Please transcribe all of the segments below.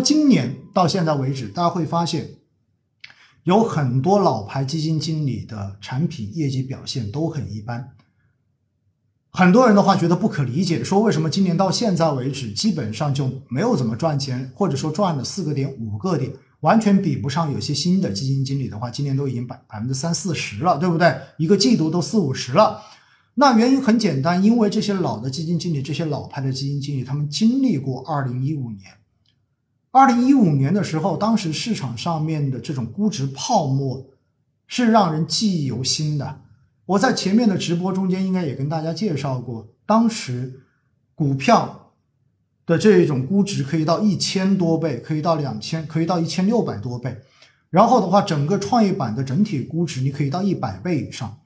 今年到现在为止，大家会发现有很多老牌基金经理的产品业绩表现都很一般。很多人的话觉得不可理解，说为什么今年到现在为止基本上就没有怎么赚钱，或者说赚了四个点、五个点，完全比不上有些新的基金经理的话，今年都已经百百分之三四十了，对不对？一个季度都四五十了。那原因很简单，因为这些老的基金经理，这些老牌的基金经理，他们经历过二零一五年。二零一五年的时候，当时市场上面的这种估值泡沫是让人记忆犹新的。我在前面的直播中间应该也跟大家介绍过，当时股票的这种估值可以到一千多倍，可以到两千，可以到一千六百多倍。然后的话，整个创业板的整体估值你可以到一百倍以上。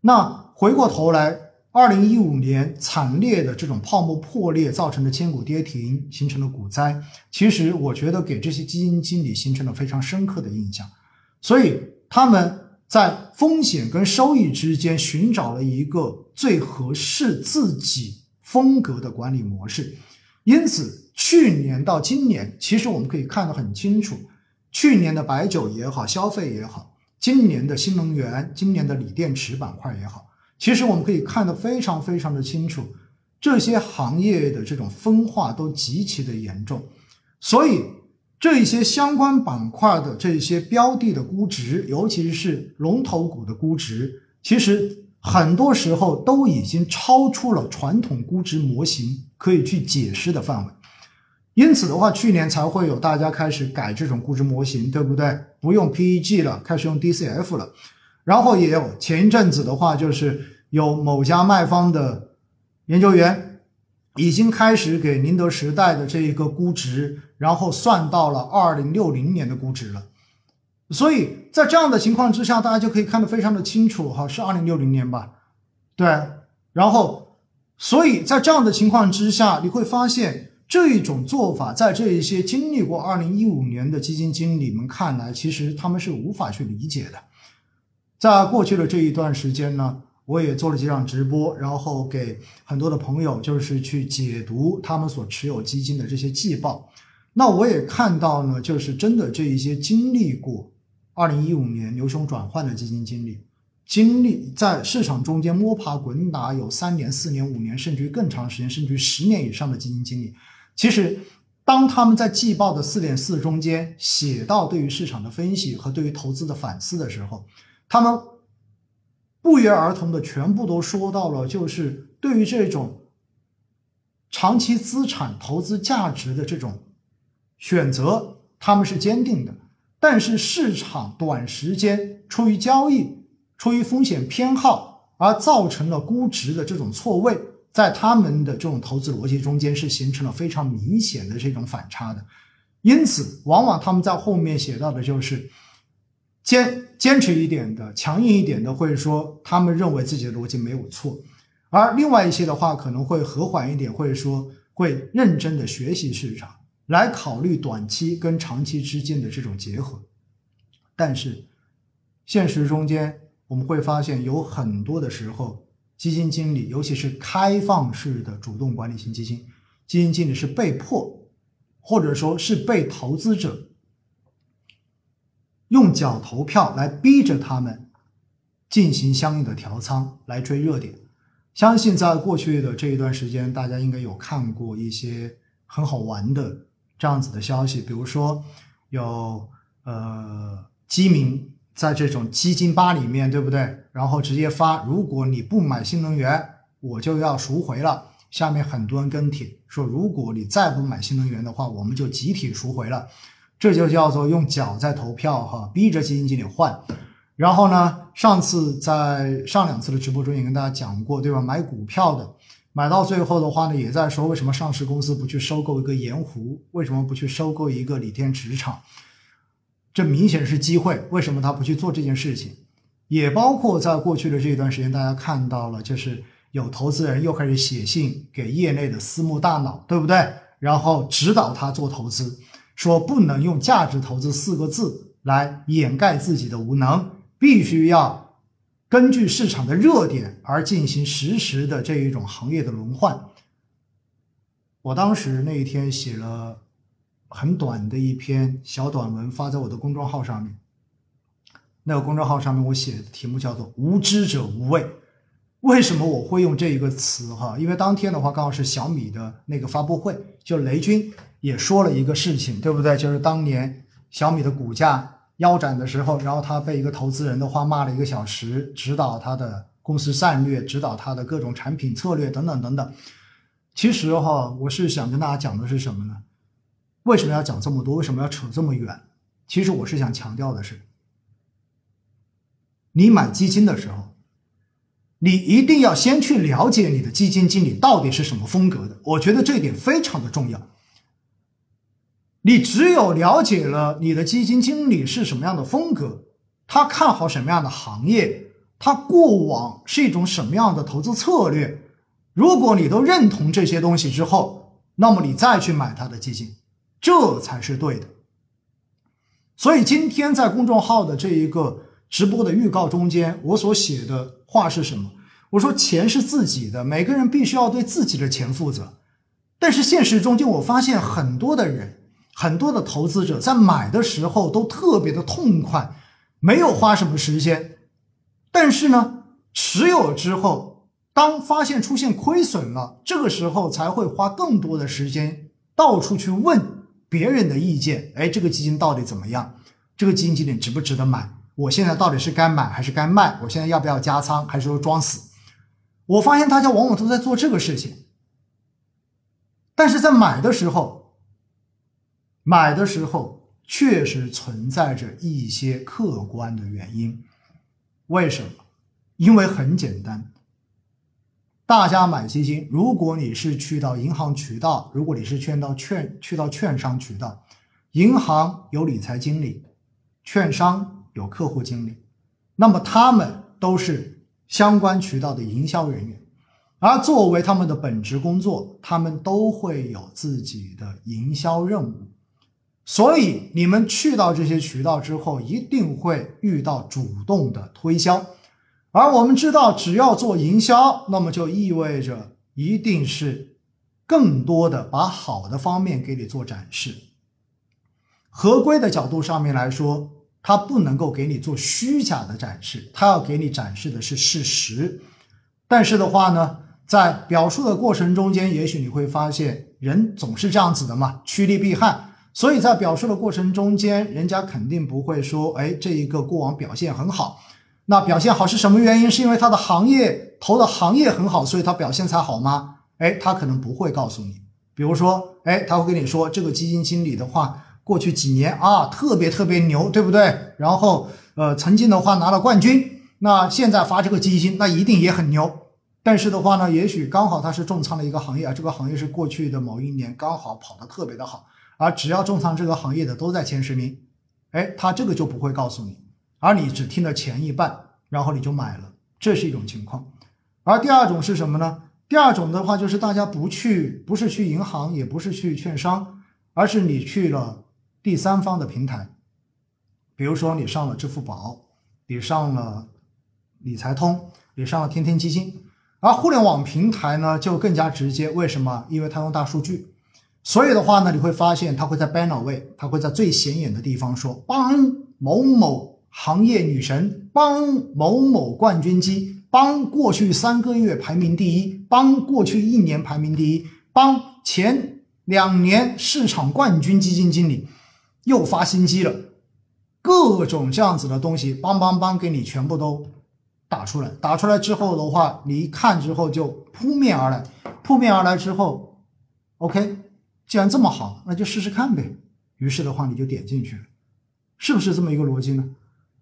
那回过头来，二零一五年惨烈的这种泡沫破裂造成的千股跌停，形成了股灾。其实我觉得给这些基金经理形成了非常深刻的印象，所以他们。在风险跟收益之间寻找了一个最合适自己风格的管理模式，因此去年到今年，其实我们可以看得很清楚，去年的白酒也好，消费也好，今年的新能源、今年的锂电池板块也好，其实我们可以看得非常非常的清楚，这些行业的这种分化都极其的严重，所以。这一些相关板块的这些标的的估值，尤其是龙头股的估值，其实很多时候都已经超出了传统估值模型可以去解释的范围。因此的话，去年才会有大家开始改这种估值模型，对不对？不用 PEG 了，开始用 DCF 了。然后也有前一阵子的话，就是有某家卖方的研究员。已经开始给宁德时代的这一个估值，然后算到了二零六零年的估值了。所以在这样的情况之下，大家就可以看得非常的清楚，哈，是二零六零年吧？对。然后，所以在这样的情况之下，你会发现这一种做法，在这一些经历过二零一五年的基金经理们看来，其实他们是无法去理解的。在过去的这一段时间呢？我也做了几场直播，然后给很多的朋友就是去解读他们所持有基金的这些季报。那我也看到呢，就是真的这一些经历过二零一五年牛熊转换的基金经理，经历在市场中间摸爬滚打有三年、四年、五年，甚至于更长时间，甚至于十年以上的基金经理，其实当他们在季报的四点四中间写到对于市场的分析和对于投资的反思的时候，他们。不约而同的全部都说到了，就是对于这种长期资产投资价值的这种选择，他们是坚定的。但是市场短时间出于交易、出于风险偏好而造成了估值的这种错位，在他们的这种投资逻辑中间是形成了非常明显的这种反差的。因此，往往他们在后面写到的就是。坚坚持一点的、强硬一点的，会说他们认为自己的逻辑没有错；而另外一些的话，可能会和缓一点，或者说会认真的学习市场，来考虑短期跟长期之间的这种结合。但是现实中间，我们会发现有很多的时候，基金经理，尤其是开放式的主动管理型基金，基金经理是被迫，或者说是被投资者。用脚投票来逼着他们进行相应的调仓来追热点，相信在过去的这一段时间，大家应该有看过一些很好玩的这样子的消息，比如说有呃基民在这种基金吧里面，对不对？然后直接发，如果你不买新能源，我就要赎回了。下面很多人跟帖说，如果你再不买新能源的话，我们就集体赎回了。这就叫做用脚在投票哈，逼着基金经理换。然后呢，上次在上两次的直播中也跟大家讲过，对吧？买股票的，买到最后的话呢，也在说为什么上市公司不去收购一个盐湖？为什么不去收购一个锂电池厂？这明显是机会，为什么他不去做这件事情？也包括在过去的这一段时间，大家看到了，就是有投资人又开始写信给业内的私募大佬，对不对？然后指导他做投资。说不能用价值投资四个字来掩盖自己的无能，必须要根据市场的热点而进行实时的这一种行业的轮换。我当时那一天写了很短的一篇小短文发在我的公众号上面。那个公众号上面我写的题目叫做“无知者无畏”。为什么我会用这一个词哈？因为当天的话刚好是小米的那个发布会，就雷军也说了一个事情，对不对？就是当年小米的股价腰斩的时候，然后他被一个投资人的话骂了一个小时，指导他的公司战略，指导他的各种产品策略等等等等。其实哈，我是想跟大家讲的是什么呢？为什么要讲这么多？为什么要扯这么远？其实我是想强调的是。你买基金的时候，你一定要先去了解你的基金经理到底是什么风格的。我觉得这一点非常的重要。你只有了解了你的基金经理是什么样的风格，他看好什么样的行业，他过往是一种什么样的投资策略。如果你都认同这些东西之后，那么你再去买他的基金，这才是对的。所以今天在公众号的这一个。直播的预告中间，我所写的话是什么？我说钱是自己的，每个人必须要对自己的钱负责。但是现实中间，我发现很多的人，很多的投资者在买的时候都特别的痛快，没有花什么时间。但是呢，持有之后，当发现出现亏损了，这个时候才会花更多的时间到处去问别人的意见。哎，这个基金到底怎么样？这个基金经理值不值得买？我现在到底是该买还是该卖？我现在要不要加仓，还是说装死？我发现大家往往都在做这个事情，但是在买的时候，买的时候确实存在着一些客观的原因。为什么？因为很简单，大家买基金，如果你是去到银行渠道，如果你是券到券去到券商渠道，银行有理财经理，券商。有客户经理，那么他们都是相关渠道的营销人员，而作为他们的本职工作，他们都会有自己的营销任务。所以你们去到这些渠道之后，一定会遇到主动的推销。而我们知道，只要做营销，那么就意味着一定是更多的把好的方面给你做展示。合规的角度上面来说。他不能够给你做虚假的展示，他要给你展示的是事实。但是的话呢，在表述的过程中间，也许你会发现，人总是这样子的嘛，趋利避害。所以在表述的过程中间，人家肯定不会说，哎，这一个过往表现很好。那表现好是什么原因？是因为他的行业投的行业很好，所以他表现才好吗？哎，他可能不会告诉你。比如说，哎，他会跟你说，这个基金经理的话。过去几年啊，特别特别牛，对不对？然后，呃，曾经的话拿了冠军，那现在发这个基金，那一定也很牛。但是的话呢，也许刚好他是重仓的一个行业啊，这个行业是过去的某一年刚好跑得特别的好，而只要重仓这个行业的都在前十名，哎，他这个就不会告诉你，而你只听了前一半，然后你就买了，这是一种情况。而第二种是什么呢？第二种的话就是大家不去，不是去银行，也不是去券商，而是你去了。第三方的平台，比如说你上了支付宝，你上了理财通，你上了天天基金，而互联网平台呢就更加直接。为什么？因为它用大数据，所以的话呢，你会发现他会在 banner 位，他会在最显眼的地方说帮某某行业女神，帮某某冠军机，帮过去三个月排名第一，帮过去一年排名第一，帮前两年市场冠军基金经理。又发新机了，各种这样子的东西，邦邦邦给你全部都打出来。打出来之后的话，你一看之后就扑面而来，扑面而来之后，OK，既然这么好，那就试试看呗。于是的话，你就点进去了，是不是这么一个逻辑呢？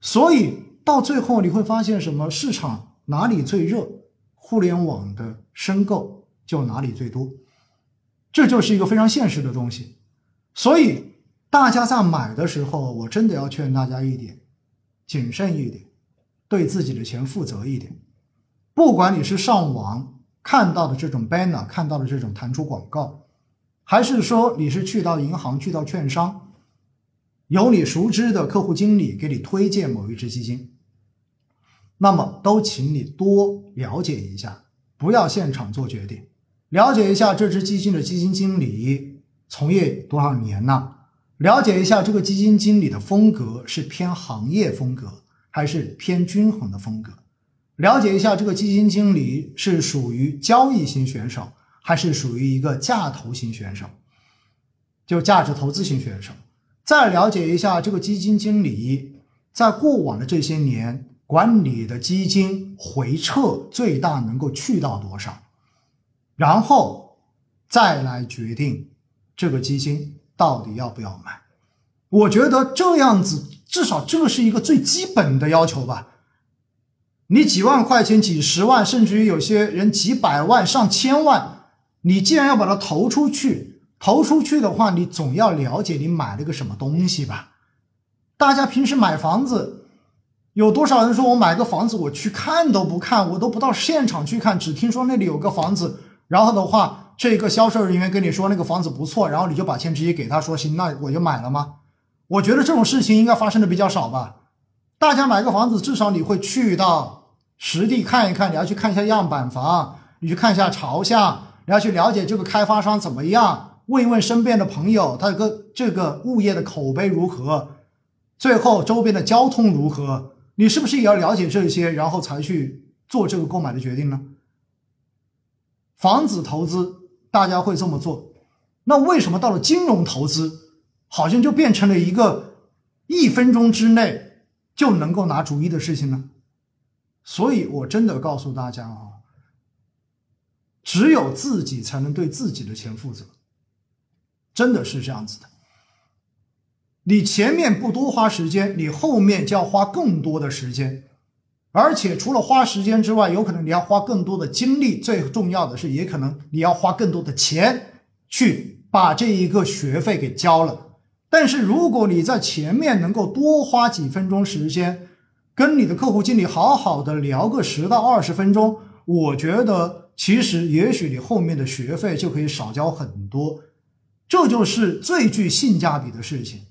所以到最后你会发现，什么市场哪里最热，互联网的申购就哪里最多，这就是一个非常现实的东西。所以。大家在买的时候，我真的要劝大家一点，谨慎一点，对自己的钱负责一点。不管你是上网看到的这种 banner，看到的这种弹出广告，还是说你是去到银行、去到券商，有你熟知的客户经理给你推荐某一只基金，那么都请你多了解一下，不要现场做决定，了解一下这只基金的基金经理。从业多少年了，了解一下这个基金经理的风格是偏行业风格还是偏均衡的风格，了解一下这个基金经理是属于交易型选手还是属于一个价投型选手，就价值投资型选手。再了解一下这个基金经理在过往的这些年管理的基金回撤最大能够去到多少，然后再来决定这个基金到底要不要买。我觉得这样子至少这是一个最基本的要求吧。你几万块钱、几十万，甚至于有些人几百万、上千万，你既然要把它投出去。投出去的话，你总要了解你买了个什么东西吧？大家平时买房子，有多少人说我买个房子我去看都不看，我都不到现场去看，只听说那里有个房子，然后的话，这个销售人员跟你说那个房子不错，然后你就把钱直接给他说行，那我就买了吗？我觉得这种事情应该发生的比较少吧。大家买个房子，至少你会去到实地看一看，你要去看一下样板房，你去看一下朝向，你要去了解这个开发商怎么样。问一问身边的朋友，他个这个物业的口碑如何？最后周边的交通如何？你是不是也要了解这些，然后才去做这个购买的决定呢？房子投资大家会这么做，那为什么到了金融投资，好像就变成了一个一分钟之内就能够拿主意的事情呢？所以我真的告诉大家啊，只有自己才能对自己的钱负责。真的是这样子的，你前面不多花时间，你后面就要花更多的时间，而且除了花时间之外，有可能你要花更多的精力，最重要的是，也可能你要花更多的钱去把这一个学费给交了。但是如果你在前面能够多花几分钟时间，跟你的客户经理好好的聊个十到二十分钟，我觉得其实也许你后面的学费就可以少交很多。这就是最具性价比的事情。